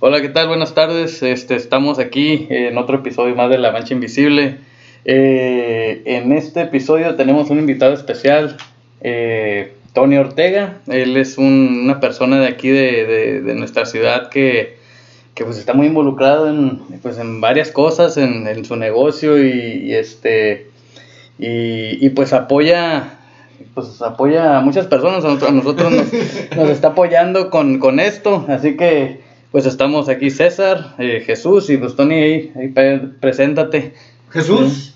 Hola, ¿qué tal? Buenas tardes. Este, estamos aquí en otro episodio más de La Mancha Invisible. Eh, en este episodio tenemos un invitado especial, eh, Tony Ortega. Él es un- una persona de aquí de, de- nuestra ciudad que, que, pues está muy involucrado en, pues, en varias cosas, en, en su negocio y, este y, y, pues apoya pues apoya a muchas personas, a nosotros, a nosotros nos, nos está apoyando con, con esto, así que pues estamos aquí César, eh, Jesús y pues Tony ahí, ahí pre- preséntate. Jesús.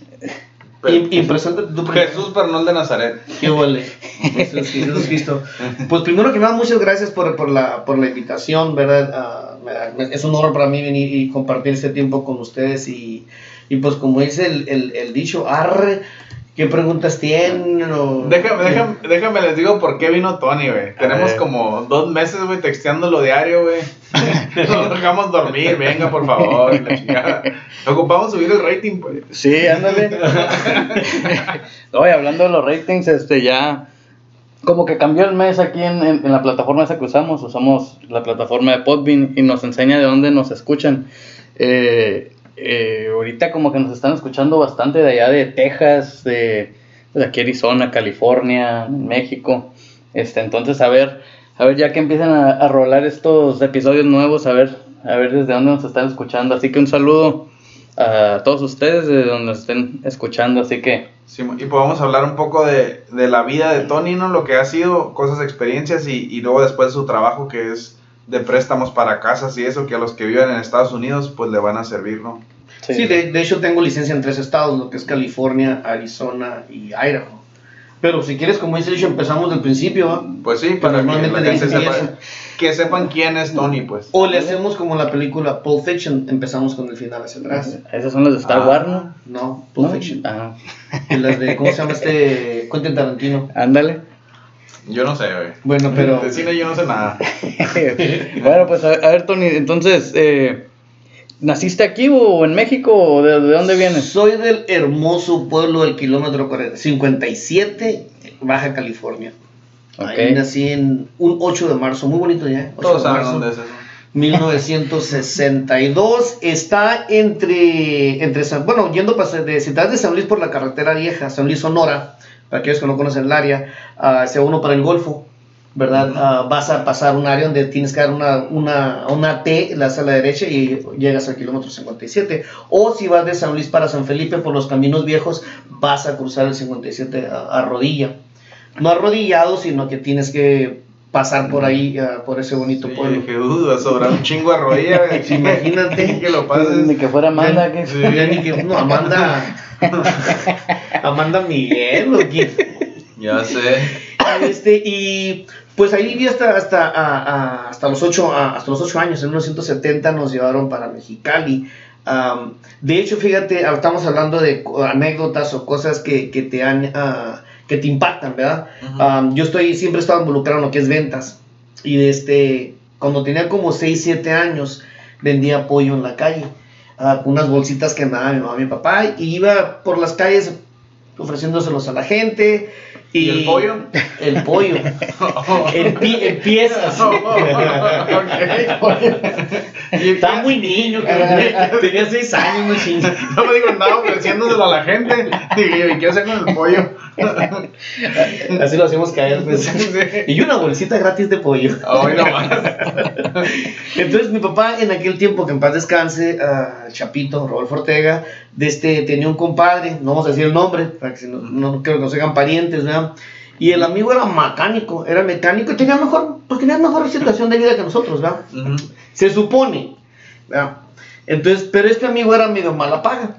Y, y preséntate primero. Jesús, pero no el de Nazaret. Qué huele. Jesús, Jesús Cristo. Pues primero que nada, muchas gracias por, por, la, por la invitación, ¿verdad? Ah, es un honor para mí venir y compartir este tiempo con ustedes y, y pues como dice el, el, el dicho, arre, ¿qué preguntas tienen? O- Déjame, déjame, déjame les digo por qué vino Tony, güey. Tenemos como dos meses, güey, texteándolo diario, güey. No lo dejamos dormir, venga, por favor. la chingada. Ocupamos subir el rating, pues. Sí, ándale. Oye, hablando de los ratings, este ya como que cambió el mes aquí en, en- en la plataforma esa que usamos. Usamos la plataforma de Podbean y nos enseña de dónde nos escuchan. Eh, eh, ahorita como que nos están escuchando bastante de allá de Texas, de, de aquí Arizona, California, México. Este, entonces a ver, a ver ya que empiezan a, rolar estos episodios nuevos, a ver, a ver desde dónde nos están escuchando. Así que un saludo a todos ustedes de donde estén escuchando. Así que Sí, y podemos hablar un poco de, de la vida de Tony, ¿no? Lo que ha sido, cosas, experiencias y, y luego después su trabajo que es de préstamos para casas y eso que a los que viven en Estados Unidos pues le van a servir, ¿no? Sí, de, de hecho tengo licencia en tres estados, lo que es California, Arizona y Idaho. Pero si quieres, como dice dicho, empezamos del principio, ¿va? Pues sí, para que normalmente la gente de ahí sepa, empieza. que sepan quién es Tony, pues. O le hacemos como la película Pulp Fiction, empezamos con el final hacia atrás. esas son las de Star Ah. Wars, ¿no? No, Pulp ¿No? Fiction. Ah, Y las de, ¿cómo se llama este? Quentin Tarantino. ándale. Yo no sé, güey. Bueno, pero... De cine yo no sé nada. bueno, pues a, a ver, Tony, entonces, eh, ¿naciste aquí o en México o de, de dónde vienes? Soy del hermoso pueblo del kilómetro 40 57, Baja California. Ahí Ok. nací en un 8 de marzo, muy bonito ya. 8 Todos de saben marzo. dónde es eso. 1962 está entre, entre San, bueno, yendo de Ciudad de San Luis por la carretera vieja, San Luis Sonora, para aquellos que no conocen el área, ah, hacia uno para el Golfo, ¿verdad? Ah, vas a pasar un área donde tienes que dar una, una, una T, la a la derecha y llegas al kilómetro 57. O si vas de San Luis para San Felipe por los caminos viejos, vas a cruzar el 57 a, a rodilla. No arrodillado, sino que tienes que pasar por ahí, ah, por ese bonito Sí, pueblo. dije, uh, va a sobrar un chingo de rodilla, imagínate. que lo pases. Ni que fuera Amanda. que- Sí. Ya ni que, no, Amanda. Amanda Miguel, ¿o quién? Ya sé. Este, y pues ahí viví hasta, hasta, a- a- hasta, los ocho, a- hasta los ocho años. En 1970 nos llevaron para Mexicali. De hecho, fíjate, ahora estamos hablando de anécdotas o cosas que, que te han. ah, que te impactan, ¿verdad? Yo estoy siempre he estado involucrado en lo que es ventas. Y este, cuando tenía como 6, 7 años, vendía pollo en la calle. ah, unas bolsitas que me daba mi mamá y mi papá. Y iba por las calles ofreciéndoselos a la gente. Y, ¿Y el pollo? El pollo. en, pi- en piezas. Estaba muy niño, cabrón. tenía 6 años, no chingas. No me digo, andaba ofreciéndoselo a la gente. Digo, ¿y qué hacer con el pollo? Así lo hacemos caer. pues. Y una bolsita gratis de pollo. Hoy nomás. Entonces mi papá en aquel tiempo, que en paz descanse, ah, Chapito, Rodolfo Ortega, de este, tenía un compadre, no vamos a decir el nombre, para que si no, no creo que nos hagan parientes, ¿verdad? Y el amigo era mecánico, era mecánico y tenía mejor, pues tenía mejor situación de vida que nosotros, ¿verdad? Se supone, ¿verdad? Entonces, pero este amigo era medio mala paga.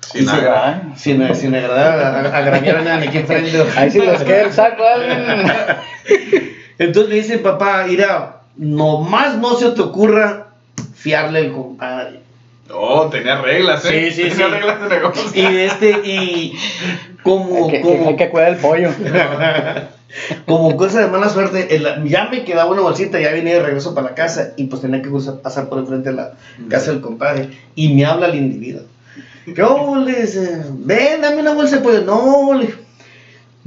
Sin Sí, nada. Sin, sin agradar, a- agraviar a nadie aquí enfrente. Ahí sí les queda el saco a. Entonces le dice papá, mira, nomás no se te ocurra fiarle el compadre. Oh, tenía reglas, ¿eh? Sí, sí, tenía sí. reglas de negocio. Y este, y como, Hay que, como, hay que cuidar el pollo. como cosa de mala suerte, el- ya me quedaba una bolsita, ya venía de regreso para la casa y pues tenía que cruzar- pasar por enfrente de la casa del compadre. Y me habla el individuo. ¿Qué hubo? Le dice, ven, dame una bolsa de pollo. No, le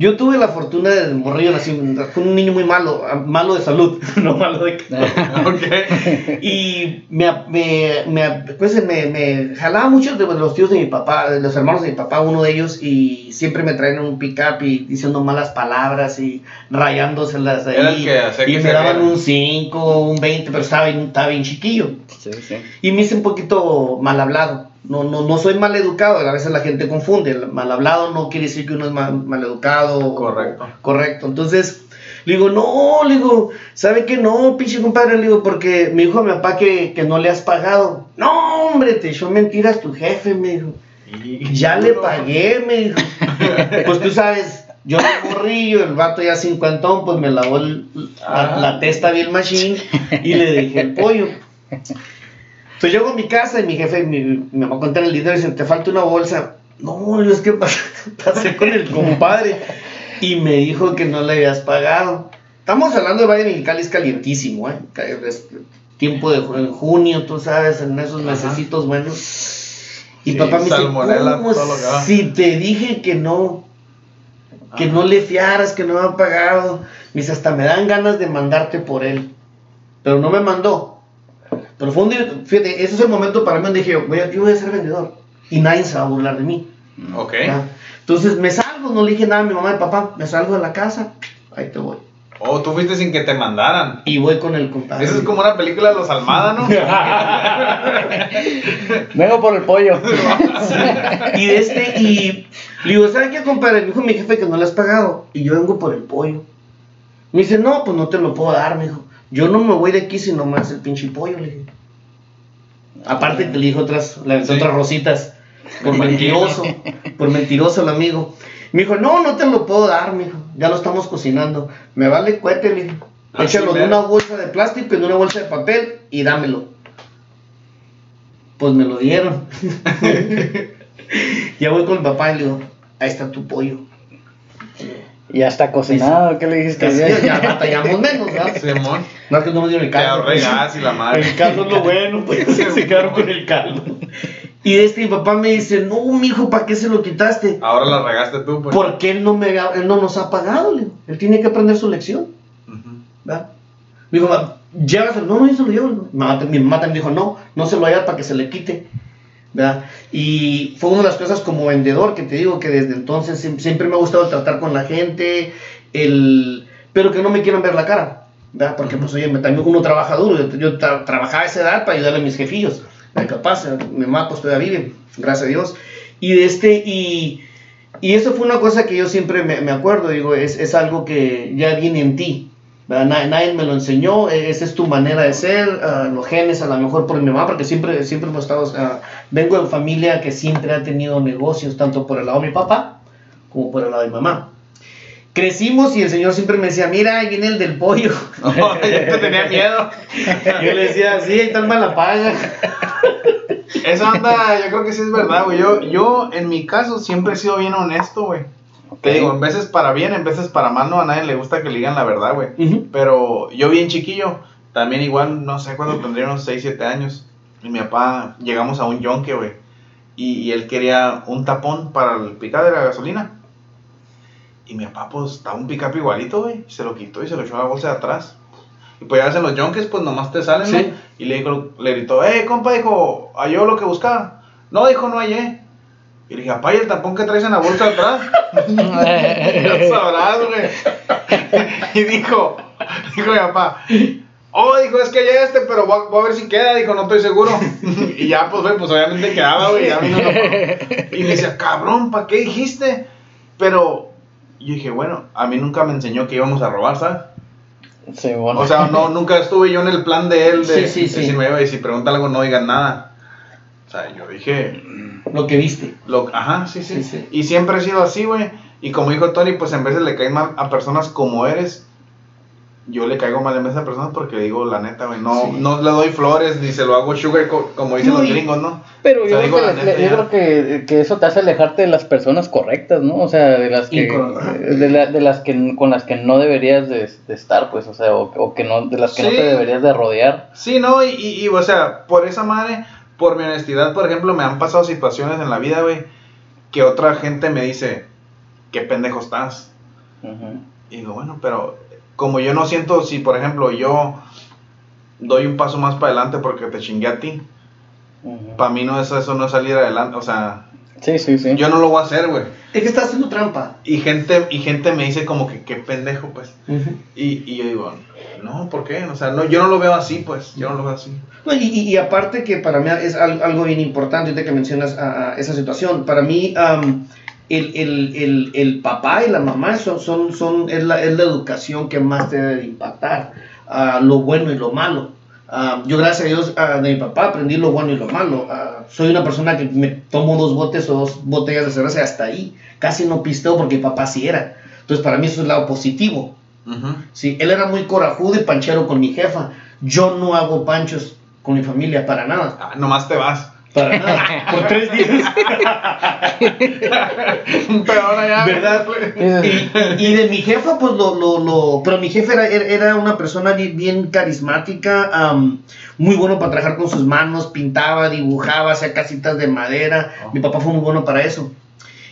Yo tuve la fortuna de morrillo, nací fue un niño muy malo, malo de salud, no malo de Ok. Y me, me, me, pues me, me jalaba mucho de los tíos de mi papá, de los hermanos de mi papá, uno de ellos, y siempre me traían un pick-up y diciendo malas palabras y rayándoselas ahí. que Y me daban un 5, un 20, pero estaba bien, estaba bien chiquillo. Sí, sí. Y me hice un poquito mal hablado. No, no, no soy mal educado, a veces la gente confunde. El mal hablado no quiere decir que uno es mal, mal educado. o- Correcto. correcto. Entonces, le digo, no, le digo, ¿sabe qué? No, pinche compadre, le digo, porque me dijo a mi papá que, que no le has pagado. No, hombre, te echó mentiras tu jefe, me dijo. Ya le pagué, me dijo. Pues tú sabes, yo de morrillo, el vato ya cincuentón, pues me lavó el- la, la testa bien machine y le dejé el pollo. Entonces llego a mi casa y mi jefe, mi, mi mamá cuenta el dinero y dice, te falta una bolsa. No, es que pas- pasé con el compadre y me dijo que no le habías pagado. Estamos hablando de Valle Mexicali, es calientísimo, ¿eh? Es tiempo de junio, tú sabes, en esos mesecitos buenos. Y Sí, papá me dice, ¿cómo va?" si te dije que no? Que Ajá. no le fiaras, que no me ha pagado. Me dice, hasta me dan ganas de mandarte por él. Pero no me mandó. Pero fue un día, fíjate, ese es el momento para mí donde dije, voy a, yo voy a ser vendedor. Y nadie se va a burlar de mí. Ok. ¿verdad? Entonces me salgo, no le dije nada a mi mamá y papá, me salgo de la casa, ahí te voy. Oh, tú fuiste sin que te mandaran. Y voy con el compadre. Esa es como una película de los Almada, ¿no? Vengo por el pollo. Y de este, y le digo, ¿sabes qué, compadre? Me dijo mi jefe que no le has pagado. Y yo vengo por el pollo. Me dice, no, pues no te lo puedo dar, me dijo. Yo no me voy de aquí si no me hace el pinche pollo, le dije. Aparte que le dijo otras, las Sí. otras rositas. Por mentiroso. Por mentiroso el amigo. Me dijo, no, no te lo puedo dar, me dijo. Ya lo estamos cocinando. Me vale cuete, le dije. Así Échalo en una bolsa de plástico, en una bolsa de papel y dámelo. Pues me lo dieron. ya voy con el papá y le digo, ahí está tu pollo. Y ya está cocinado, ¿qué le dijiste? Casi ya, ya batallamos menos, ¿verdad? Simón. No es que no nos dieron el Te caldo. pues. gas y la madre. El caldo es lo bueno, pues se quedaron con el caldo. Y este mi papá me dice, no, mijo, ¿para qué se lo quitaste? Ahora la regaste tú, pues. Porque él no, me, ha- él no nos ha pagado, le digo. Él tiene que aprender su lección. Me dijo, "Ma, llévaselo. No, no, yo se lo llevo. Mi mamá, mi mamá también dijo, no, no se lo vaya para que se le quite. ¿Verdad? Y fue una de las cosas como vendedor que te digo que desde entonces siem- siempre me ha gustado tratar con la gente, el, pero que no me quieran ver la cara, ¿verdad? Porque pues oye, me- también uno trabaja duro, yo, tra- trabajaba a esa edad para ayudarle a mis jefillos, capaz, mi mamá pues todavía vive, gracias a Dios, y de este, y, y eso fue una cosa que yo siempre me, me acuerdo, digo, es, es algo que ya viene en ti, ¿verdad? Nadie, nadie me lo enseñó, eh, esa es tu manera de ser, ah, los genes a lo mejor por mi mamá, porque siempre, siempre hemos estado, ah, vengo de familia que siempre ha tenido negocios, tanto por el lado de mi papá como por el lado de mi mamá. Crecimos y el señor siempre me decía, mira, ahí viene el del pollo. No, yo te tenía miedo. Yo le decía, sí, ahí está el mala paga. Esa anda, yo creo que sí es verdad, güey. Yo, yo, en mi caso, siempre he sido bien honesto, güey. Te digo, en veces para bien, en veces para mal, no a nadie le gusta que le digan la verdad, güey. Pero yo bien chiquillo, también igual, no sé cuándo tendría unos 6, 7 años. Y mi papá, llegamos a un yonque, güey. Y, y él quería un tapón para el picado de la gasolina. Y mi papá, pues, estaba un picapo igualito, güey. Se lo quitó y se lo echó a la bolsa de atrás. Y pues ya hacen los yonques, pues nomás te salen, ¿no? Sí. Y le, dijo- le gritó, eh, compa, dijo, ¿halló lo que buscaba? No, dijo, no hallé. Y le dije, papá, ¿y el tapón que traes en la bolsa de atrás? Ya sabrás, güey. y dijo, dijo mi papá, oh, dijo, es que ya este, pero voy a, voy a ver si queda, dijo, no estoy seguro. y ya, pues, güey, pues obviamente quedaba, güey, ya vino. Y me decía, cabrón, ¿para qué dijiste? Pero yo dije, bueno, a mí nunca me enseñó que íbamos a robar, ¿sabes? Sí, bueno. O sea, no, nunca estuve yo en el plan de él de Sí, sí, sí. decirme, "Oye, si pregunta algo, no digan nada. O sea, yo dije, Lo que viste. lo, ajá, sí, sí, Sí, sí. Y siempre he sido así, güey. Y como dijo Tony, pues en veces le caes mal a personas como eres. Yo le caigo mal en vez a personas porque digo la neta, güey. No, Sí. no le doy flores ni se lo hago sugar co- como dicen los gringos, ¿no? Pero O sea, yo, digo creo, la que, neta, yo creo que, que eso te hace alejarte de las personas correctas, ¿no? O sea, de las que, de, la- de las que con las que no deberías de, de estar, pues, o sea, o, o que no, de las que no te deberías de rodear. Sí, no, y, y, y, o sea, por esa madre, por mi honestidad, por ejemplo, me han pasado situaciones en la vida, güey, que otra gente me dice, qué pendejo estás. Y digo, bueno, pero como yo no siento, si por ejemplo yo doy un paso más para adelante porque te chingué a ti, para mí no es eso, no es salir adelante, o sea, Sí, sí, sí. yo no lo voy a hacer, güey. Es que estás haciendo trampa. Y gente, y gente me dice como que qué pendejo, pues. Y, y yo digo, no, ¿por qué? O sea, no, yo no lo veo así, pues, yo no lo veo así. No, y, y- y aparte que para mí es al- algo bien importante, ahorita que mencionas a, a esa situación, para mí am, el, el- el- el papá y la mamá son, son, son, es, la, es la educación que más te debe de impactar, ah, lo bueno y lo malo. Ah, yo gracias a Dios ah, de mi papá aprendí lo bueno y lo malo. Ah, soy una persona que me tomo dos botes o dos botellas de cerveza y hasta ahí. Casi no pisteo porque mi papá sí era. Entonces para mí eso es el lado positivo. Sí, él era muy corajudo y panchero con mi jefa. Yo no hago panchos con mi familia para nada. Ah, nomás te vas. Para nada. Por tres días. Pero ahora ya. ¿Verdad? Y, y de mi jefa, pues lo, lo, lo- Pero mi jefa era, era- una persona bien, bien carismática, muy bueno para trabajar con sus manos, pintaba, dibujaba, hacía casitas de madera. Oh. Mi papá fue muy bueno para eso.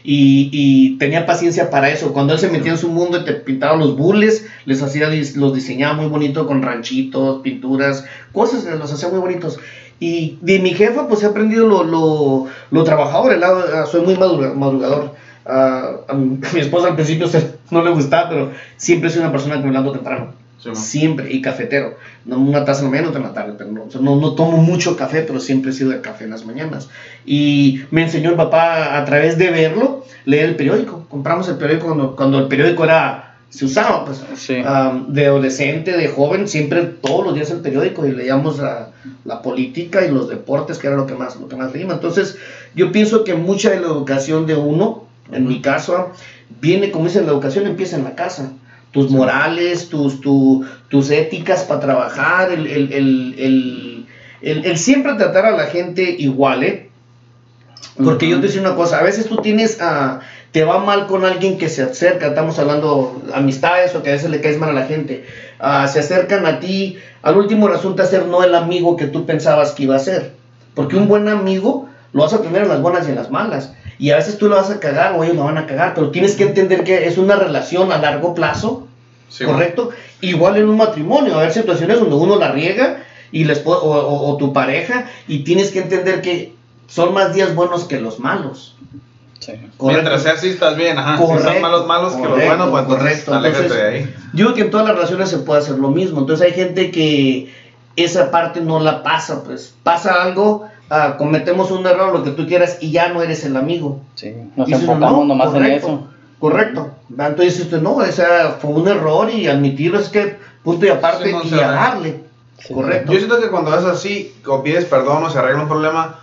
Y, y tenía paciencia para eso. Cuando él se metía en su mundo y te pintaba los bules, les hacía, dis- los diseñaba muy bonito con ranchitos, pinturas, cosas, los hacía muy bonitos. Y de mi jefa, pues he aprendido lo, lo, lo trabajador, el ah, soy muy madruga- madrugador. Ah, a, mi, a mi esposa al principio se- no le gustaba, pero siempre soy una persona que me levanto temprano. Sí, siempre, y cafetero. No, una taza en la mañana, otra en la tarde, pero no, o sea, no, no tomo mucho café, pero siempre he sido de café en las mañanas. Y me enseñó el papá a través de verlo, leer el periódico. Compramos el periódico cuando, cuando el periódico era, se usaba, pues, Sí. um, de adolescente, de joven, siempre todos los días el periódico y leíamos la, la política y los deportes, que era lo que más, lo que más leíamos. Entonces, yo pienso que mucha de la educación de uno, en mi caso, viene, como dice, la educación empieza en la casa. Tus morales, tus, tu- tus éticas para trabajar, el, el, el, el, siempre tratar a la gente igual, ¿eh? Porque yo te decía una cosa, a veces tú tienes, ah, te va mal con alguien que se acerca, estamos hablando amistades o que a veces le caes mal a la gente, ah, se acercan a ti, al último resulta ser no el amigo que tú pensabas que iba a ser. Porque un buen amigo lo vas a tener en las buenas y en las malas. Y a veces tú lo vas a cagar o ellos lo van a cagar, pero tienes que entender que es una relación a largo plazo, Sí. ¿correcto? Igual en un matrimonio, a haber situaciones donde uno la riega y o, o- o tu pareja y tienes que entender que son más días buenos que los malos. Sí. Mientras sea así, estás bien, ajá. si Correcto, son malos, malos que los correcto, buenos, pues entonces correcto. Entonces, de ahí. Yo digo que en todas las relaciones se puede hacer lo mismo. Entonces hay gente que esa parte no la pasa, pues pasa algo, ah, cometemos un error, lo que tú quieras, y ya no eres el amigo. Sí. Nos Y dices, enfocamos no, nomás en correcto, eso. Correcto. Entonces dices no, esa fue un error y admitirlo es que punto y aparte Sí, no, y a darle. Sí, Correcto. Yo siento que cuando es así, o pides perdón o se arregla un problema,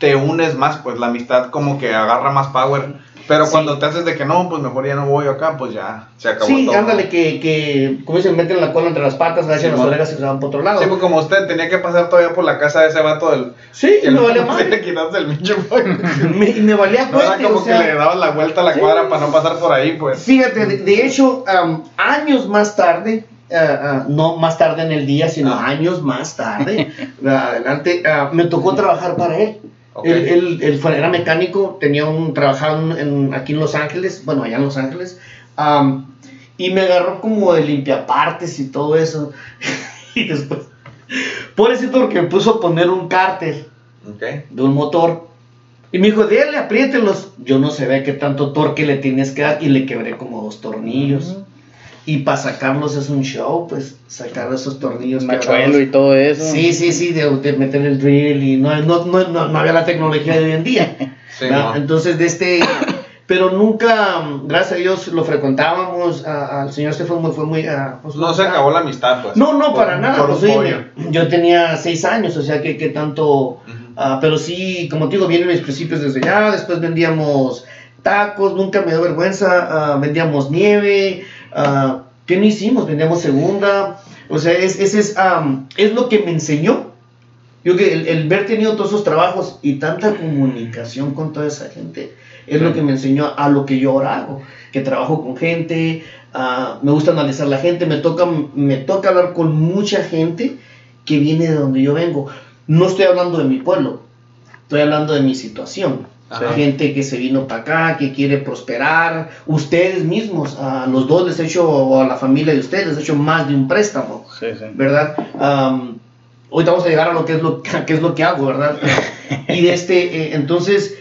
te unes más, pues la amistad como que agarra más power. Pero Sí. cuando te haces de que no, pues mejor ya no voy acá, pues ya se acabó Sí, todo. ándale, que, que, como dicen, meten la cola entre las patas, agachan Sí, las orejas y se van por otro lado. Sí, pues como usted tenía que pasar todavía por la casa de ese vato del... Sí, y me no valía le quitaste el pinche pollo. Me- y me valía No era como o sea, que le dabas la vuelta a la sí. cuadra para no pasar por ahí, pues. Fíjate, de, de hecho, am, años más tarde, ah, ah, no más tarde en el día, sino Ah. años más tarde, adelante, ah, me tocó trabajar para él. Ok. Él, él- era mecánico, tenía un trabajaba en, aquí en Los Ángeles, bueno, allá en Los Ángeles, y me agarró como de limpiapartes y todo eso. y después, pobrecito, porque me puso a poner un cárter de un motor. Y me dijo, déle, apriételos. Yo no sé ve qué tanto torque le tienes que dar y le quebré como dos tornillos. Y para sacarlos es un show, pues, sacar esos tornillos. Machuelo y todo eso. Sí, sí, sí, de, de meter el drill y no, no, no, no, no había la tecnología de hoy en día. No. Entonces, de este, pero nunca, gracias a Dios, lo frecuentábamos, a- al señor este fue muy, fue muy, ah, pues, No se acabó la amistad, pues. No, no, Por- para nada, por pues, oye, yo tenía seis años, o sea, que, que tanto, Ujú. ah, pero sí, como te digo, vienen mis principios desde allá, después vendíamos tacos, nunca me dio vergüenza, ah, vendíamos nieve, ah, ¿qué no hicimos? Vendíamos segunda, o sea, es, es, am, es lo que me enseñó. Yo que el, el ver tenido todos esos trabajos y tanta comunicación con toda esa gente es lo que me enseñó a lo que yo ahora hago, que trabajo con gente, ah, me gusta analizar la gente, me toca, me toca hablar con mucha gente que viene de donde yo vengo. No estoy hablando de mi pueblo, estoy hablando de mi situación. Ajá. gente que se vino para acá, que quiere prosperar, ustedes mismos, a los dos les he hecho, o a la familia de ustedes les he hecho más de un préstamo, Sí, sí. ¿verdad? Am, ahorita vamos a llegar a lo que es lo, qué es lo que hago, ¿verdad? y de este, eh, entonces,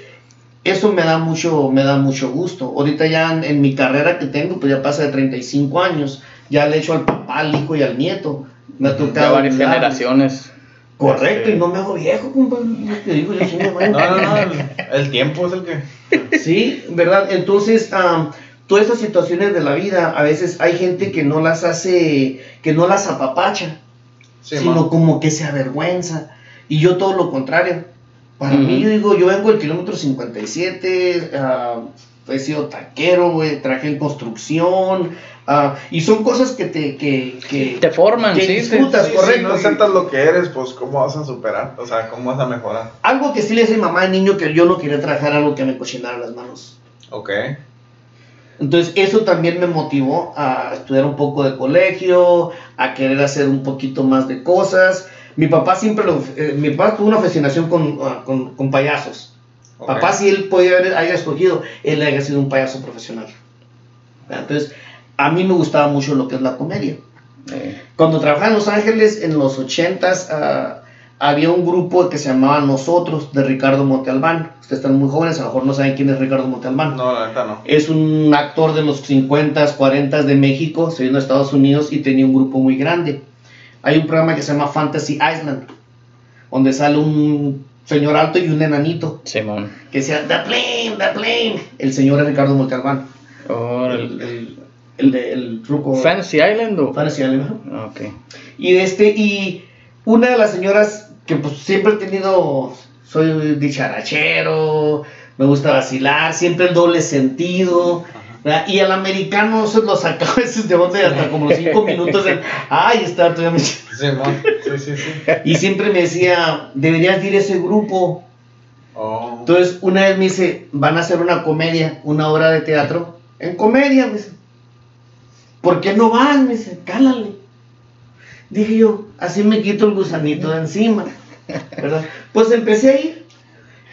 eso me da mucho, me da mucho gusto. Ahorita ya en, en mi carrera que tengo, pues ya pasa de 35 años, ya le he hecho al papá, al hijo y al nieto. Me ha Ya tocado varias ayudarles. generaciones. Correcto, Este, y no me hago viejo, compadre. Te digo, yo voy. No, no, no, el, tiempo es el que... Sí, ¿verdad? Entonces, am, todas estas situaciones de la vida, a veces hay gente que no las hace, que no las apapacha, Sí, sino man. como que se avergüenza. Y yo todo lo contrario. Para mí, yo digo, yo vengo del kilómetro 57, ah, he sido taquero, güey, trabajé en construcción, ah, y son cosas que te, que, que, Te forman, que sí. disfrutas, Sí, correcto. Si no aceptas lo que eres, pues ¿cómo vas a superar? O sea, ¿cómo vas a mejorar? Algo que sí le decía a mi mamá de niño que yo no quería trabajar algo que me cochinara las manos. Ok. Entonces eso también me motivó a estudiar un poco de colegio, a querer hacer un poquito más de cosas. Mi papá siempre lo, eh, mi papá tuvo una fascinación con, ah, con, con payasos. Papá si él podía haber haya escogido, él haya sido un payaso profesional. Entonces a mí me gustaba mucho lo que es la comedia. eh, Cuando trabajaba en Los Ángeles en los 80s, ah, había un grupo que se llamaba Nosotros de Ricardo Montalbán. Ustedes están muy jóvenes, a lo mejor no saben quién es Ricardo Montalbán. No, la neta no. Es un actor de los 50s, 40s de México, se vino a Estados Unidos y tenía un grupo muy grande. Hay un programa que se llama Fantasy Island, donde sale un señor alto y un enanito, Simón. que decía, The Plane, The Plane. El señor es Ricardo Montalbán, Oh, el, el, el, el, truco. Fantasy Island o. Fantasy Island. Ah, Ok. Y, este, y una de las señoras que pues siempre he tenido, soy dicharachero, me gusta vacilar, siempre el doble sentido. ¿Verdad? Y al americano se lo sacaba a veces de onda y hasta como los cinco minutos de, ay, está, todavía me-". Sí. Sí, sí, sí. Y siempre me decía, deberías de ir a ese grupo. Oh. Entonces, una vez me dice, van a hacer una comedia, una obra de teatro, en comedia, me dice. ¿Por qué no van? Me dice, cálale. Dije yo, así me quito el gusanito de encima. ¿verdad? Pues empecé a ir.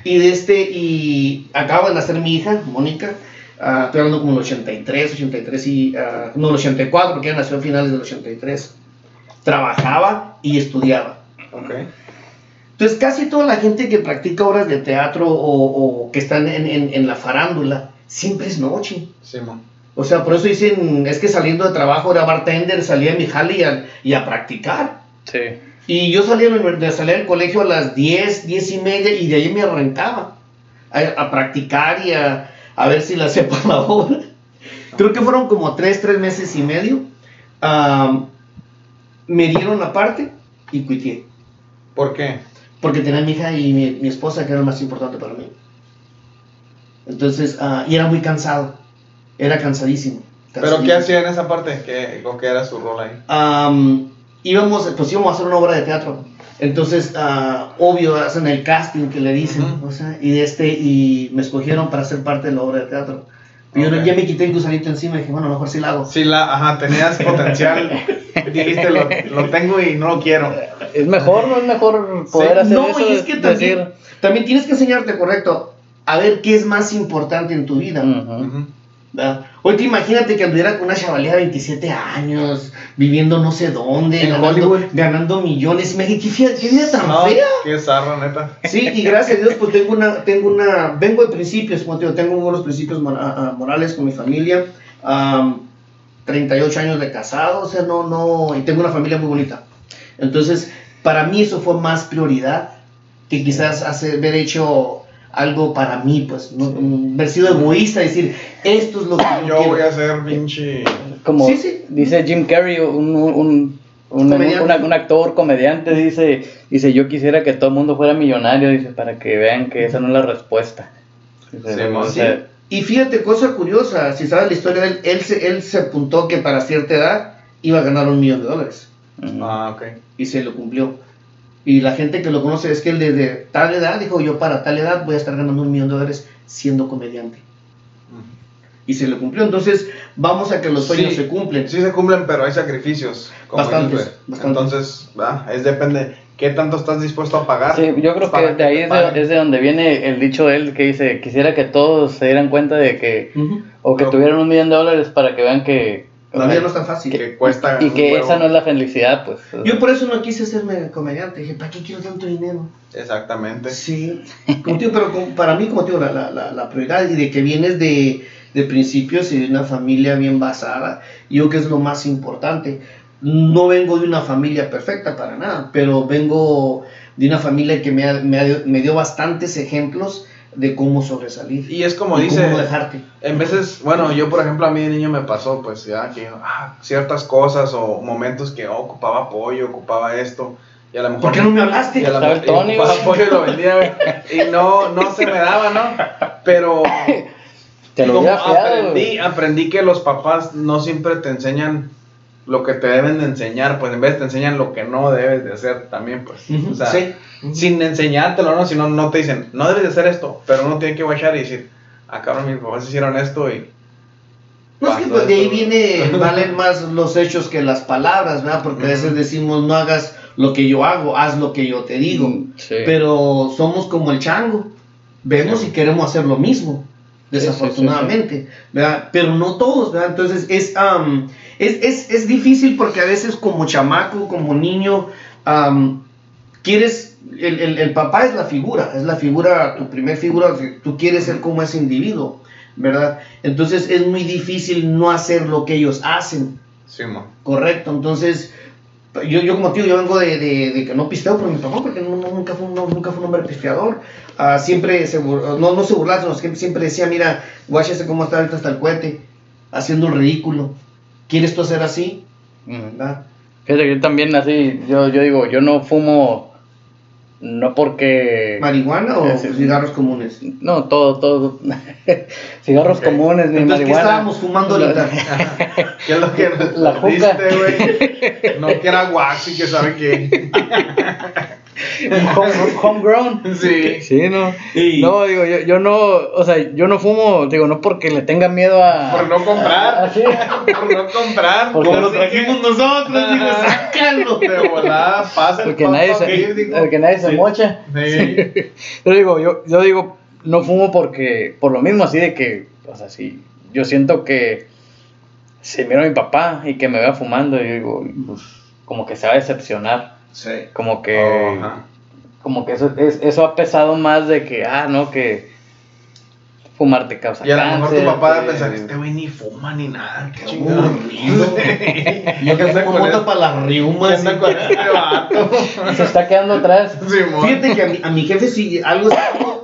Y de este, y acaba de nacer mi hija, Mónica. Ah, estoy hablando como el 83, 83 y. ah, no, el 84, porque ella nació a finales del 83. Trabajaba y estudiaba. Ok. Entonces, casi toda la gente que practica obras de teatro o, o que están en, en- en la farándula, siempre es noche. Sí, man. O sea, por eso dicen, es que saliendo de trabajo era bartender, salía de mi jale y a, y a practicar. Sí. Y yo salía, salía del colegio a las 10, 10 y media y de ahí me arrancaba a, a practicar y a, a ver si la para la obra. Creo que fueron como 3, 3 meses y medio. Am, me dieron la parte y cuité. ¿Por qué? Porque tenía a mi hija y mi, mi esposa, que era lo más importante para mí. Entonces, ah, y era muy cansado. Era cansadísimo. ¿Pero qué hacía en esa parte? ¿Qué, ¿O qué era su rol ahí? Am, íbamos, pues íbamos a hacer una obra de teatro. Entonces, ah, obvio, hacen el casting que le dicen, o sea, y de este, y me escogieron para ser parte de la obra de teatro. Y yo Ok. ya me quité el gusanito encima y dije, bueno, a lo mejor sí la hago. Sí, la, ajá, tenías potencial. Dijiste, lo, lo tengo y no lo quiero. Es mejor, ¿no? Es mejor poder Sí. hacer no, eso. y es que también, decir, también tienes que enseñarte, correcto, a ver qué es más importante en tu vida. ¿verdad? Ahorita imagínate que anduviera con una chavalía de 27 años, viviendo no sé dónde, ganando, millones. Me dije, ¿qué, qué vida tan No, fea? qué zarra, neta. Sí, y gracias a Dios, pues tengo una, tengo una, vengo de principios, como te digo, tengo buenos principios mora- ah, morales con mi familia, am, 38 años de casado, o sea, no, no, y tengo una familia muy bonita. Entonces, para mí eso fue más prioridad que quizás hacer, haber hecho algo para mí, pues, no, haber sido egoísta, decir, esto es lo que yo, Yo quiero. voy a ser pinche. Como Sí, sí. dice Jim Carrey, un, un, un, un- actor, comediante, dice, dice, yo quisiera que todo el mundo fuera millonario, dice, para que vean que esa no es la respuesta. Dice, o sea, Y fíjate, cosa curiosa, si sabes la historia de él, él se, él se apuntó que para cierta edad iba a ganar un millón de dólares. Ah, ok. y se lo cumplió. Y la gente que lo conoce es que él desde tal edad dijo, yo para tal edad voy a estar ganando un millón de dólares siendo comediante. Y se lo cumplió. Entonces, vamos a que los sueños Sí, se cumplen. Sí se cumplen, pero hay sacrificios. como Bastantes, bastantes. Entonces, va, es depende. ¿qué tanto estás dispuesto a pagar? Sí, yo creo que de ahí es de, es de donde viene el dicho de él que dice, quisiera que todos se dieran cuenta de que, Ujú. o que No. tuvieran un millón de dólares para que vean que... La vida no es tan fácil. que cuesta y que huevo. esa no es la felicidad, pues. Yo por eso no quise hacerme comediante. Dije, ¿para qué quiero tanto dinero? Exactamente. Sí. Como digo, pero como- para mí, como digo, la, la, la, la prioridad y de que vienes de, de principios y de una familia bien basada, yo creo que es lo más importante. No vengo de una familia perfecta para nada, pero vengo de una familia que me, ha- me, ha- me dio bastantes ejemplos de cómo sobresalir. Y es como y dice, cómo dejarte. en veces, bueno, yo por ejemplo a mí de niño me pasó, pues ya que ah, ciertas cosas o momentos que oh, ocupaba apoyo, ocupaba esto, y a lo mejor... ¿Por qué no me hablaste? y a lo Estaba el mejor- Tony, y ocupaba güey. apoyo y lo vendía, güey, y no, no se me daba, ¿no? Pero Te lo como aprendí, aprendí que los papás no siempre te enseñan lo que te deben de enseñar, pues en vez te enseñan lo que no debes de hacer también, pues. Ujú, o sea, sí. sin enseñártelo, ¿no? Si no, no te dicen, no debes de hacer esto, pero uno tiene que guachar y decir, ah, cabrón, mis papás hicieron esto y... No, es que pasó pues, de ahí esto". viene, valen más los hechos que las palabras, ¿verdad? Porque a veces decimos, no hagas lo que yo hago, haz lo que yo te digo. Sí. Pero somos como el chango, vemos y queremos hacer lo mismo, Sí, sí, sí, desafortunadamente, ¿verdad? Pero no todos, ¿verdad? Entonces es, am, es, es, es difícil porque a veces como chamaco, como niño, quieres, el, el, el papá es la figura, es la figura, tu primer figura, tú quieres ser como ese individuo, ¿verdad? Entonces es muy difícil no hacer lo que ellos hacen. Sí. Correcto, entonces yo, yo como tío, yo vengo de, de- que no pisteo por mi papá, porque no- nunca, fue un, nunca fue un hombre pisteador. Ah, siempre, se, no, no se burlaba, sino siempre, siempre decía, mira, guáchese cómo está ahorita hasta el cohete, haciendo el ridículo. ¿Quieres tú hacer así? ¿Verdad? Fíjate yo también así, yo, yo digo, yo no fumo, no porque... ¿Marihuana o cigarros comunes? No, todo, todo. Cigarros comunes, ni Entonces, ¿qué marihuana. estábamos fumando ahorita? ¿Qué es lo que La juca. No que era waxy, que sabe que... Home- homegrown. Sí. Sí, no. Sí. No, digo, yo, yo no, o sea, yo no fumo, digo, no porque le tenga miedo a... Por no comprar. a- sí. Por no comprar. Porque Como lo trajimos nosotros, digo, sácalo. De volada pasa el Porque nadie, se, digo. porque nadie se Sí. mocha. Sí. Yo digo, yo, yo digo, no fumo porque, por lo mismo así de que, o sea, sí, yo siento que si miro a mi papá y que me vea fumando, yo digo, pues, como que se va a decepcionar, Sí. como que, Ajá. como que eso, es- eso ha pesado más de que, ah, no, que fumar te causa Y a lo mejor tu papá que- pensar, este güey ni fuma ni nada, qué aburrido. Yo ¿Qué que fumo él? para las ¿Qué riumas. con este vato? se está quedando atrás. Simón. Fíjate que a mi, a mi jefe sí, algo,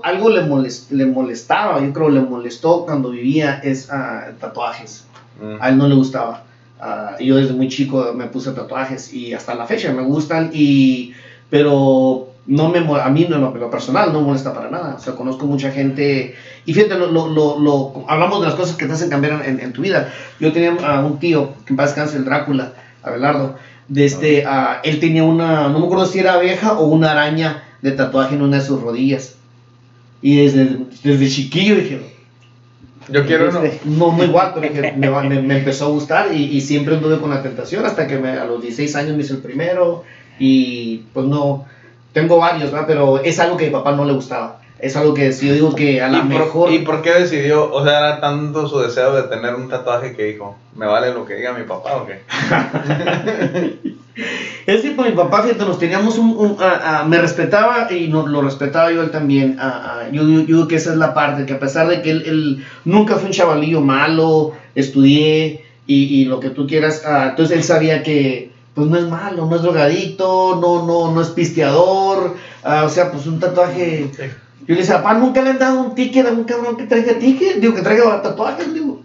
algo, le, molest- le molestaba, yo creo le molestó cuando vivía es ah, tatuajes. Mm. A él no le gustaba. Ah, yo desde muy chico me puse tatuajes y hasta la fecha me gustan, y, pero no me, a mí no, lo personal no me molesta para nada. O sea, conozco mucha gente y fíjate, lo, lo, lo, hablamos de las cosas que te hacen cambiar en, en tu vida. Yo tenía a un tío, que en paz descanse, el Drácula, Abelardo, de este, ah, él tenía una, no me acuerdo si era abeja o una araña de tatuaje en una de sus rodillas. Y desde, desde chiquillo dije, Yo quiero uno. Este, no, no igual, pero que me, me- me empezó a gustar y, y siempre anduve con la tentación hasta que me- a los 16 años me hice el primero y pues no, tengo varios, ¿verdad? Pero es algo que a mi papá no le gustaba. Es algo que si yo digo que a ¿Y la por, mejor... ¿Y por qué decidió? O sea, era tanto su deseo de tener un tatuaje que dijo, ¿me vale lo que diga mi papá o qué? Es que con mi papá, fíjate, nos teníamos un... un- ah, ah, me respetaba y no, lo respetaba yo a él también. ah, yo, yo, yo digo que esa es la parte, que a pesar de que él, él nunca fue un chavalillo malo, estudié y, y lo que tú quieras, ah, entonces él sabía que pues no es malo, no es drogadicto, no, no, no es pisteador, ah, o sea, pues un tatuaje... Yo le decía, papá, nunca le han dado un ticket a un cabrón que traiga ticket, digo, que traiga tatuajes, digo.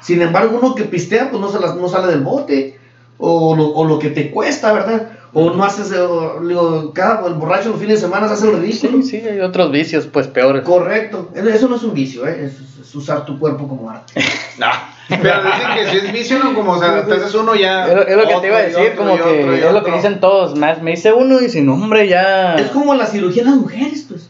Sin embargo, uno que pistea, pues no, se las, no sale del bote. O lo, o lo que te cuesta, ¿verdad? O no haces, eh, o, digo, cada el borracho los fines de semana hace el ridículo. Sí, sí, hay otros vicios, pues, peores. Correcto. Eso no es un vicio, ¿eh? Es, es usar tu cuerpo como arte. No. Pero dicen que si es vicio, ¿no? Como, o sea, te haces uno ya. Es, lo- es lo que otro te iba a decir, otro como otro que es lo que dicen todos, más me hice uno y sin nombre ya... Es como la cirugía de las mujeres, pues.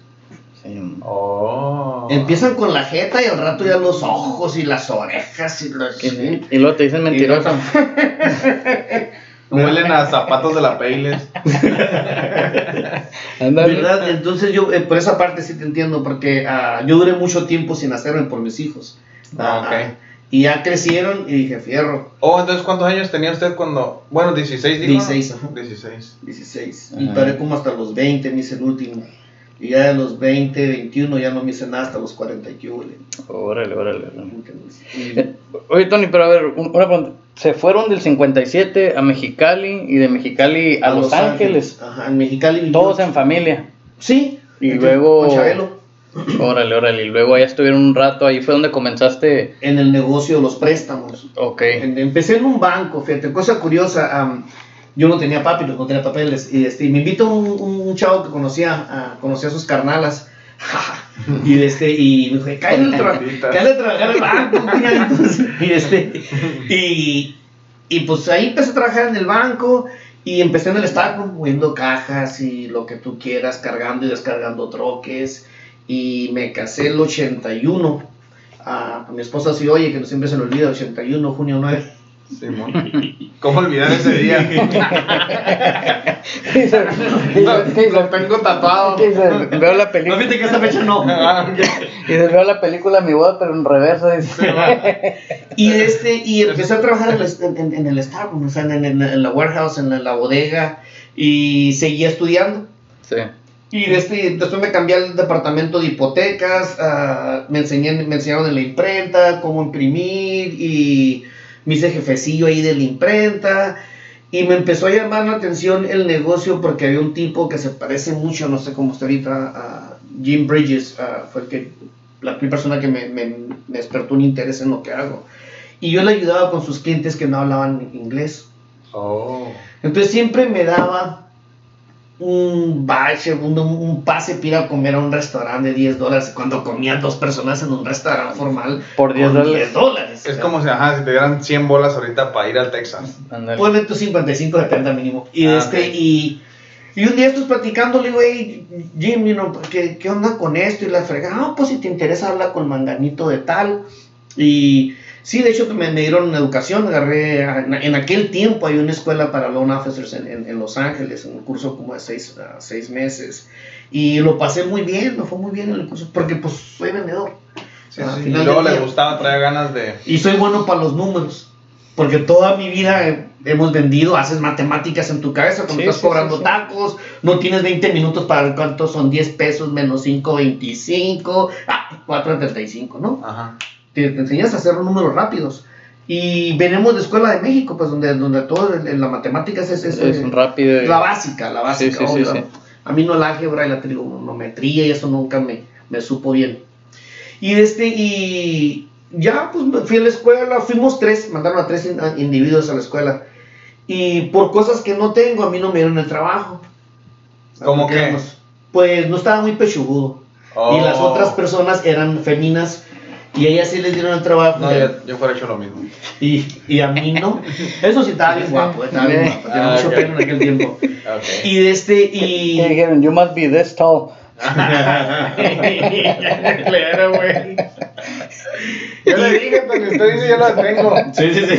Sí. Oh. Empiezan con la jeta y al rato ya los ojos y las orejas y los... Y, y luego te dicen mentiroso. Huelen a zapatos de la Payless. ¿Verdad? Entonces yo, eh, por esa parte sí te entiendo, porque ah, yo duré mucho tiempo sin hacerme por mis hijos. Ah, ok. y ya crecieron y dije, fierro, Oh, entonces, ¿cuántos años tenía usted cuando.? Bueno, 16, dijo. 16, ajá. 16. 16. Ajá. Y paré como hasta los 20, me hice el último. Y ya de los 20, 21 ya no me hice nada hasta los 40 y qué huele. Órale, órale. órale. Oye, Tony, pero a ver, un- una pregunta. Se fueron del 57 a Mexicali y de Mexicali a, Los, Ángeles. Ajá, en Mexicali. Todos en familia. Sí. Y luego- con Chabelo, Órale, órale. Y luego allá estuvieron un rato. Ahí fue donde comenzaste. en el negocio de los préstamos. Ok. En- Empecé en un banco, fíjate, cosa curiosa, am, yo no tenía papeles, no tenía papeles, y este, me invitó un, un chavo que conocía, ah, conocía a sus carnalas, y este, y me dijo, cállate a a trabajar al banco, puñalitos". y este, y, y pues ahí empecé a trabajar en el banco, y empecé en el Stockroom, moviendo cajas y lo que tú quieras, cargando y descargando troques, y me casé el 81, a mi esposa sí, oye, que no siempre se le olvida, 81, junio 9. Simón. ¿Cómo olvidar ese día? Lo tengo tatuado. Veo la No, película. fíjate que esa fecha no. Y veo la película Mi boda, pero en reversa. dice. Y, este, y empecé a trabajar en el, en, en el Starbucks, o sea, en, en- en la warehouse, en la, en la bodega, y seguía estudiando. Sí. Y de este, después me cambié al departamento de hipotecas, ah, me, enseñé, me enseñaron en la imprenta, cómo imprimir, y me hice jefecillo ahí de la imprenta. Y me empezó a llamar la atención el negocio porque había un tipo que se parece mucho, no sé cómo está ahorita, a Jim Bridges, ah, fue el que, la primera persona que me, me, me despertó un interés en lo que hago. Y yo le ayudaba con sus clientes que no hablaban inglés. Oh. Entonces siempre me daba un bache, un, un pase para ir a comer a un restaurante de 10 dólares cuando comían dos personas en un restaurante formal Por 10 con dólares. 10 dólares. Es como si, ajá, si te dieran 100 bolas ahorita para ir al Texas. Ponle tus 55, 70 mínimo. Y, Ah, este, y, y un día estás platicando, le digo, hey, Jim, you know, ¿qué, ¿qué onda con esto? Y la frega, ah, pues si te interesa habla con Manganito de tal. Y sí, de hecho me, me dieron educación, agarré, en, aquel tiempo hay una escuela para loan officers en, en- en Los Ángeles, un curso como de seis, ah, seis meses. Y lo pasé muy bien, me fue muy bien en el curso, porque pues soy vendedor. Sí, sí. Y luego del le día. gustaba, traía ganas de. Y soy bueno para los números. Porque toda mi vida hemos vendido, haces matemáticas en tu cabeza cuando Sí, estás cobrando sí, sí. tacos, no tienes 20 minutos para ver cuántos son 10 pesos menos 5, 25, ah, 4, 35, ¿no? Ajá. Te, te enseñas a hacer números rápidos. Y venimos de Escuela de México, pues donde, donde todo en, la matemática es, es, es, Es rápido. y- la básica, la básica. Sí, sí, sí. A mí no la álgebra y la trigonometría y eso nunca me, me supo bien. Y este, y ya pues me fui a la escuela, fuimos tres, mandaron a tres in- a- individuos a la escuela. Y por cosas que no tengo, a mí no me dieron el trabajo. ¿Cómo digamos, Pues no estaba muy pechugudo. Oh. Y las otras personas eran feminas y ellas sí les dieron el trabajo. No, yo, yo fuera hecho lo mismo. y, y a mí no. Eso sí estaba bien guapo, estaba bien guapo. Tenía Ah, mucho ok. pelo en aquel tiempo. Ok. Y de este, y. ¿Qué dijeron? You must be this tall. claro, güey. Yo le dije, Tony, usted dice yo la tengo. Sí, sí, sí.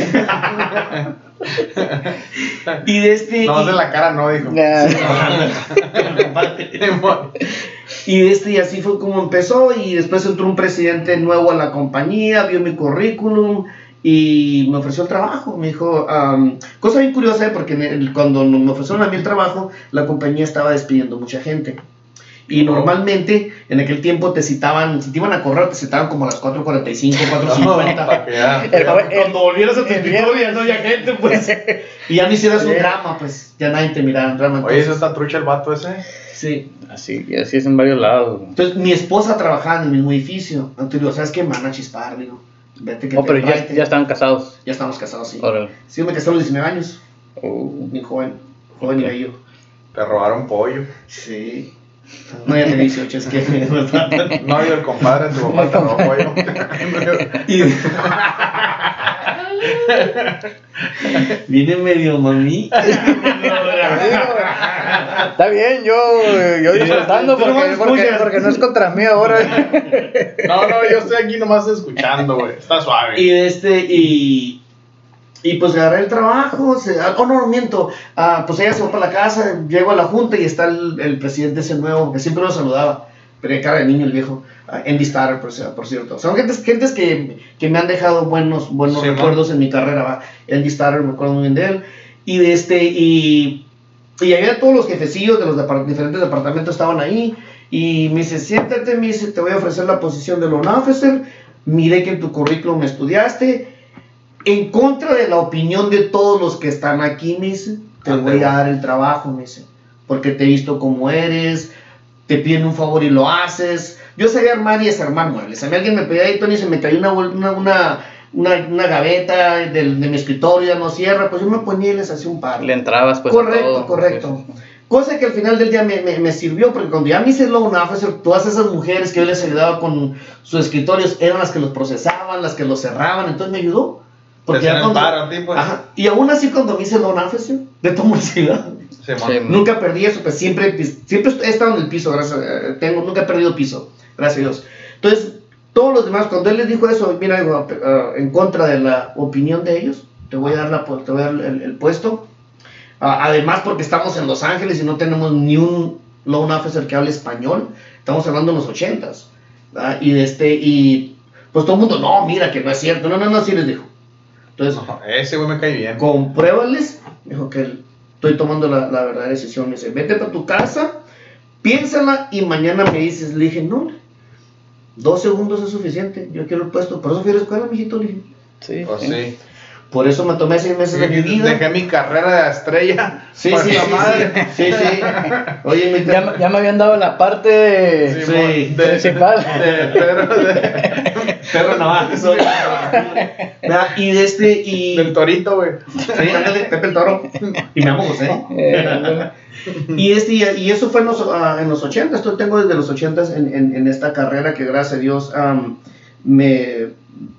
y de este. No, y, de la cara no, dijo. Ya. y este, y así fue como empezó. Y después entró un presidente nuevo a la compañía, vio mi currículum y me ofreció el trabajo. Me dijo, am, cosa bien curiosa, ¿eh? porque el- cuando me ofrecieron a mí el trabajo, la compañía estaba despidiendo mucha gente. Y normalmente en aquel tiempo te citaban, si te iban a correr, te citaban como a las 4.45, 4.50. para que ya. Pero cuando volvieras a tu escritorio ya no había gente, pues. Y ya no hicieras un drama, pues. Ya nadie te miraba en drama. Oye, Entonces, ¿eso está trucha el vato ese? sí. Así, así es en varios lados. güey. Entonces, mi esposa trabajaba en el mismo edificio. Entonces, digo, ¿sabes qué? Me van a chispar, digo. Vete que Oh, te pero ya, ya estaban casados. Ya estamos casados, sí. Órale. Sí, me casé a los 19 años. Uh, Muy joven. Joven y bello. Te robaron pollo. Sí. No, ya tenía 18, es que. No, yo el compadre, tu papá te robó pollo. Y- Viene medio mami. Está bien, yo, yo disfrutando porque, porque, escuchas. porque no es contra mí ahora. No, no, yo estoy aquí nomás escuchando, güey. Está suave. Y este, y, Y pues agarré el trabajo, se, ah, oh no, no, miento, ah, pues ella se fue para la casa, llego a la junta y está el, el presidente ese nuevo, que siempre lo saludaba, pero cara de niño el viejo, ah, Andy Starr, por, por cierto. Son gentes, gentes que, que me han dejado buenos, buenos Sí, recuerdos en mi carrera, ¿va? Andy Starr, me acuerdo muy bien de él, y de este, y, y había todos los jefecillos de los depart- diferentes departamentos estaban ahí, y me dice, siéntate, me dice, te voy a ofrecer la posición de loan officer, miré que en tu currículum estudiaste, en contra de la opinión de todos los que están aquí, me dice, te Ah, voy a dar el trabajo, me dice, porque te he visto como eres, te piden un favor y lo haces. Yo sabía armar y desarmar muebles. A mí alguien me pedía ahí, Tony, se me cayó una, una, una, una, una gaveta de, mi escritorio, ya no cierra, pues yo me ponía y les hacía un par. Le entrabas pues correcto, todo. correcto. Cosa que al final del día me, me, me sirvió, porque cuando ya me hice loan officer, todas esas mujeres que yo les ayudaba con sus escritorios eran las que los procesaban, las que los cerraban, entonces me ayudó. Hacían el cuando- paro a ti, pues. Ajá, y aún así cuando me hice loan officer, de toda Simón. Sí. nunca perdí eso, pues siempre, siempre he estado en el piso, gracias, a- tengo, nunca he perdido piso, gracias a Dios. Entonces, todos los demás, cuando él les dijo eso, mira, digo, ah, en contra de la opinión de ellos, te voy a dar, la, te voy a dar el, el puesto. Además, porque estamos en Los Ángeles y no tenemos ni un loan officer que hable español, estamos hablando de los ochentas. Y, este, y pues todo el mundo, no, mira, que no es cierto, no, no, no, sí les dijo. Entonces, ese güey me cae bien. compruébales, dijo que estoy tomando la, la verdadera decisión. Me dice, vete para tu casa, piénsala y mañana me dices. Le dije, no, dos segundos es suficiente, yo quiero el puesto. Por eso fui a la escuela, mijito, le dije. Sí, Pues sí. Por eso me tomé seis meses de mi vida. Dejé mi carrera de estrella. Sí, por sí, la sí, madre. sí, sí. Oye, mi Ya, me- ya me habían dado la parte Sí, Sí, de- principal. De perro navaja soy. Y de este, y... del torito, güey. Sí, ándale, Pepe el Toro. Y me llamo José. Eh, Y, este, y eso fue en los, ah, en los 80, esto tengo desde los 80 en, en, en esta carrera que gracias a Dios me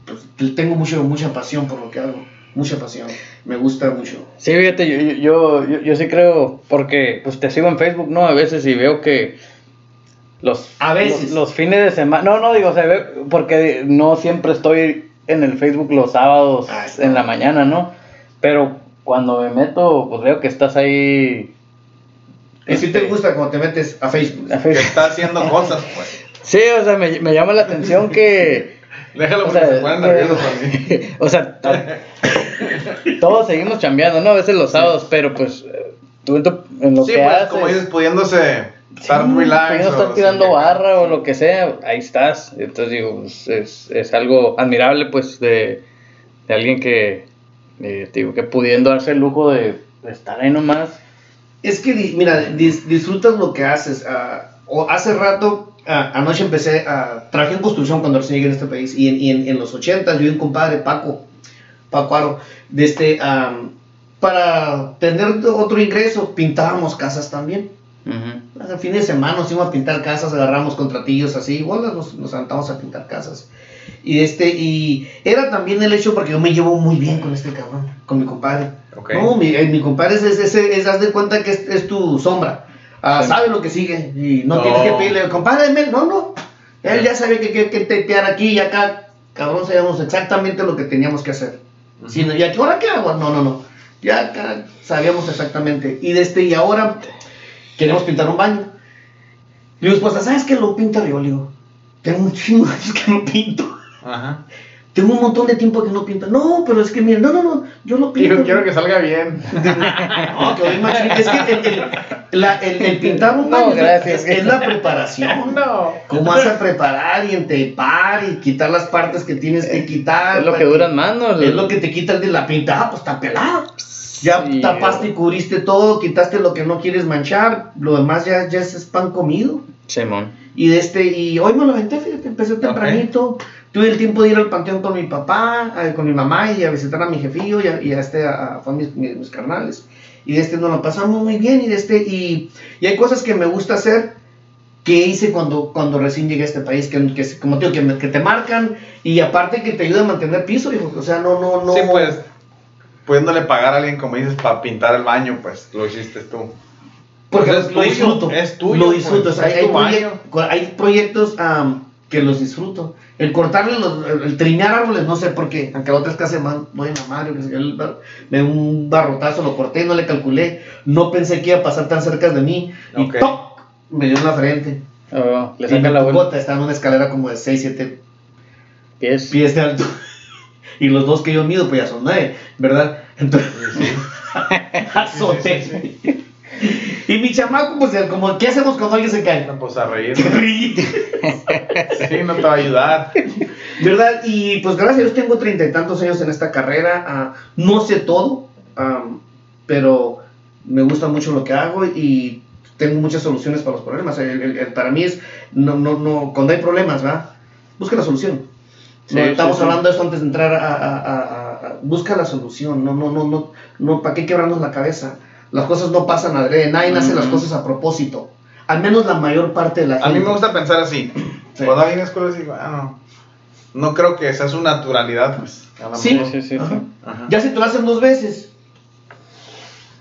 pues, tengo mucho, mucha pasión por lo que hago, mucha pasión, me gusta mucho. Sí, fíjate, yo, yo, yo, yo- yo sí creo, porque pues te sigo en Facebook, ¿no? A veces y veo que los, A veces. los, los fines de semana, no, no digo, o sea, ve- porque no siempre estoy en el Facebook los sábados Ah, en la mañana, ¿no? Pero cuando me meto, pues veo que estás ahí. Y si te este, gusta cuando te metes a Facebook. a Que Facebook. está haciendo cosas, pues. Sí, o sea, me, me llama la atención que... Déjalo O porque sea, se ponen nerviosos a mí. o sea, to- todos seguimos chambeando, ¿no? A veces los sábados, pero pues eh, tú en, tu- en lo Sí, que pues, haces... como dices, pudiéndose estar Sí, relax. pudiendo o estar tirando barra o lo que sea, ahí estás. Entonces digo, pues, es, es algo admirable pues de, de alguien que, eh, digo, que pudiendo darse el lujo de, de estar ahí nomás. Es que, mira, dis- disfrutas lo que haces. ah, o hace rato, anoche empecé a. trabajé en construcción cuando recién llegué en este país. Y en, y en, en los 80 yo y un compadre, Paco, Paco Aro, de este, am, para tener otro ingreso, pintábamos casas también. Al fin de semana nos íbamos a pintar casas, agarramos contratillos así, igual nos, nos sentamos a pintar casas. Y este, y era también el hecho porque yo me llevo muy bien con este cabrón, con mi compadre. Ok. No, mi, eh, mi compadre es, es, es, es- haz de cuenta que es, es tu sombra. Ah. Sabe lo que sigue y no, No. tienes que pedirle, compadre, ven", no, no. Él ya sabe que que, que tetear aquí y acá. Cabrón, sabíamos exactamente lo que teníamos que hacer. Si no, ¿Y aquí, ahora qué hago? No, no, no. Ya acá sabíamos exactamente. Y, de este, y ahora queremos pintar un baño. Y mi esposa, ¿sabes qué lo pinta yo? Le digo, tengo un chingo que no pinto. Ajá. Tengo un montón de tiempo que no pinto. No, pero es que mira, no, no, no, yo lo pinto. Quiero, quiero que salga bien. No, que hoy. Es que el, el- la- el- el pintar un No, baño es- gracias. es, es la preparación. No. ¿Cómo vas a preparar y entepar y quitar las partes que tienes que quitar? Es lo que duran más, ¿no? Es lo que te quita el de la pintada, pues está pelada. Ya Sí, tapaste y cubriste todo, quitaste lo que no quieres manchar, lo demás ya, ya es pan comido. Simón. Y de este, y hoy me lo aventé, fíjate, empecé tempranito. Tuve el tiempo de ir al panteón con mi papá, con mi mamá y a visitar a mi jefillo y a, y a este, a, mis, mis, mis carnales. Y de este nos lo pasamos muy bien y de este, y, y hay cosas que me gusta hacer que hice cuando, cuando recién llegué a este país, que, que como te digo, que, que te marcan y aparte que te ayuda a mantener piso, hijo. O sea, no, no, no. Sí, pues, pudiéndole pagar a alguien, como dices, para pintar el baño, pues, lo hiciste tú. Porque Pues es lo tuyo, disfruto. es tuyo, Lo disfruto. pues, o sea, es hay, proye- proyectos que los disfruto. El cortarle, los, el, trinear árboles, no sé por qué, aunque la otra es casi más, no hay que bar- me dio un barrotazo, lo corté, no le calculé, no pensé que iba a pasar tan cerca de mí, y. ¡toc! me dio en la frente. Oh, le y la vuelta. está en una escalera como de 6, 7 Pies. pies de alto. y los dos que yo mido, pues ya son 9, ¿verdad? Entonces, azoté. Y mi chamaco, pues, como, ¿qué hacemos cuando alguien se cae? No, pues a reír. Sí, no te va a ayudar. ¿Verdad? Y pues gracias a Dios tengo treinta y tantos años en esta carrera. ah, no sé todo, am, pero me gusta mucho lo que hago y tengo muchas soluciones para los problemas. El- el- el- para mí es, no, no, no, cuando hay problemas, ¿va? Busca la solución. Sí, Estamos sí. hablando de esto antes de entrar a, a- a- a- a- busca la solución. No, no, no, no, no, ¿para qué quebrarnos la cabeza? Las cosas no pasan adrede, nadie hace las cosas a propósito. Al menos la mayor parte de la gente. A mí me gusta pensar así. Sí. Cuando alguien es cruel, digo, ah, no. No creo que sea su naturalidad, pues. Sí. Sí, sí, Ajá. sí. Ajá. Ya si tú lo haces dos veces.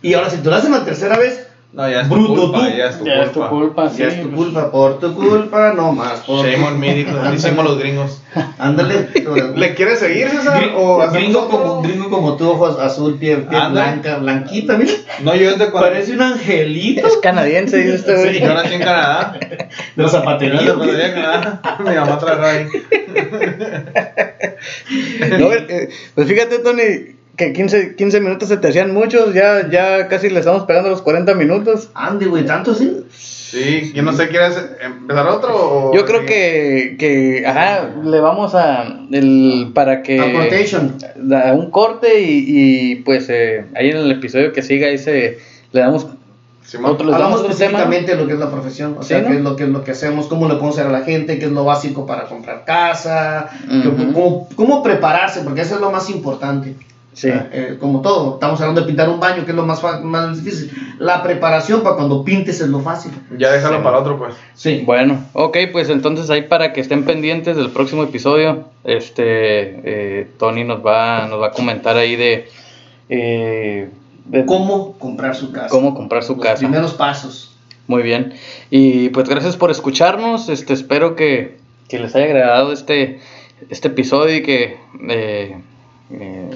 Y ahora si tú lo haces la tercera vez, No, ya es tu Bruto culpa, tú. ya es tu Ya es tu culpa. sí. ya es tu culpa, por tu culpa, no más. Por Shame on me, decimos los gringos. Ándale. ¿Le quieres seguir, César? ¿O Gringo, como, gringo como tú, ojos azul, piel, piel blanca, blanquita, mira. No, yo es de cuando. Parece un angelito Es canadiense, dice güey. Sí. Yo nací en Canadá. de zapatería. cuando vivía en Canadá. Mi mamá trabajaba ahí. No, eh, pues fíjate, Tony, que 15, 15 minutos se te hacían muchos, ya, ya casi le estamos pegando los 40 minutos. Ande, güey, tanto sí. Sí, yo no sé, ¿quieres empezar otro? O Yo creo que, que ajá, le vamos a, el, para que... A da un corte y, y, pues eh, ahí en el episodio que siga ahí se, le damos Simón. otro- Hablamos damos otro tema. específicamente de lo que es la profesión, o Sí, sea, ¿no? qué, es lo que es lo que hacemos, cómo le podemos hacer a la gente, qué es lo básico para comprar casa, Ujú. cómo, cómo prepararse, porque eso es lo más importante. Sí. Ah, eh, como todo, estamos hablando de pintar un baño, que es lo más, más difícil. La preparación para cuando pintes es lo fácil. Ya déjalo Sí. para otro, pues. Sí. Bueno, ok, pues entonces ahí para que estén pendientes del próximo episodio, este eh, Tony nos va, nos va a comentar ahí de, eh, de ¿Cómo comprar su casa? cómo comprar su Los casa. primeros pasos. Muy bien. Y pues gracias por escucharnos. Este, espero que, que les haya agradado este, este episodio y que eh, eh,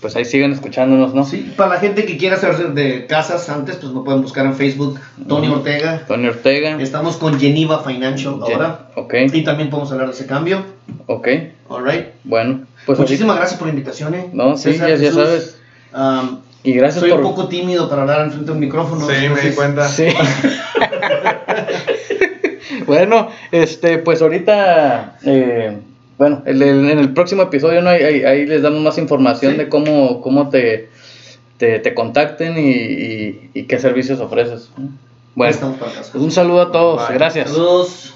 pues ahí sigan escuchándonos, ¿no? Sí, para la gente que quiera hacer de casas antes, pues me pueden buscar en Facebook, Tony. Ortega. Tony Ortega. Estamos con Geneva Financial ahora. Ok, Y también podemos hablar de ese cambio. ok. All right. Bueno, pues Muchísimas gracias por la invitación. eh. No, sí, César, ya, ya Jesús. sabes. Um, Y gracias soy por... un poco tímido para hablar enfrente de un micrófono. Sí, me di cuenta. Sí. bueno, este, pues ahorita, eh, bueno, el- el- en el próximo episodio ¿no? ahí, ahí- ahí les damos más información Sí. de cómo, cómo te, te, te contacten y, y- y qué servicios ofreces. Bueno, pues un saludo a todos, Bye. gracias. Saludos.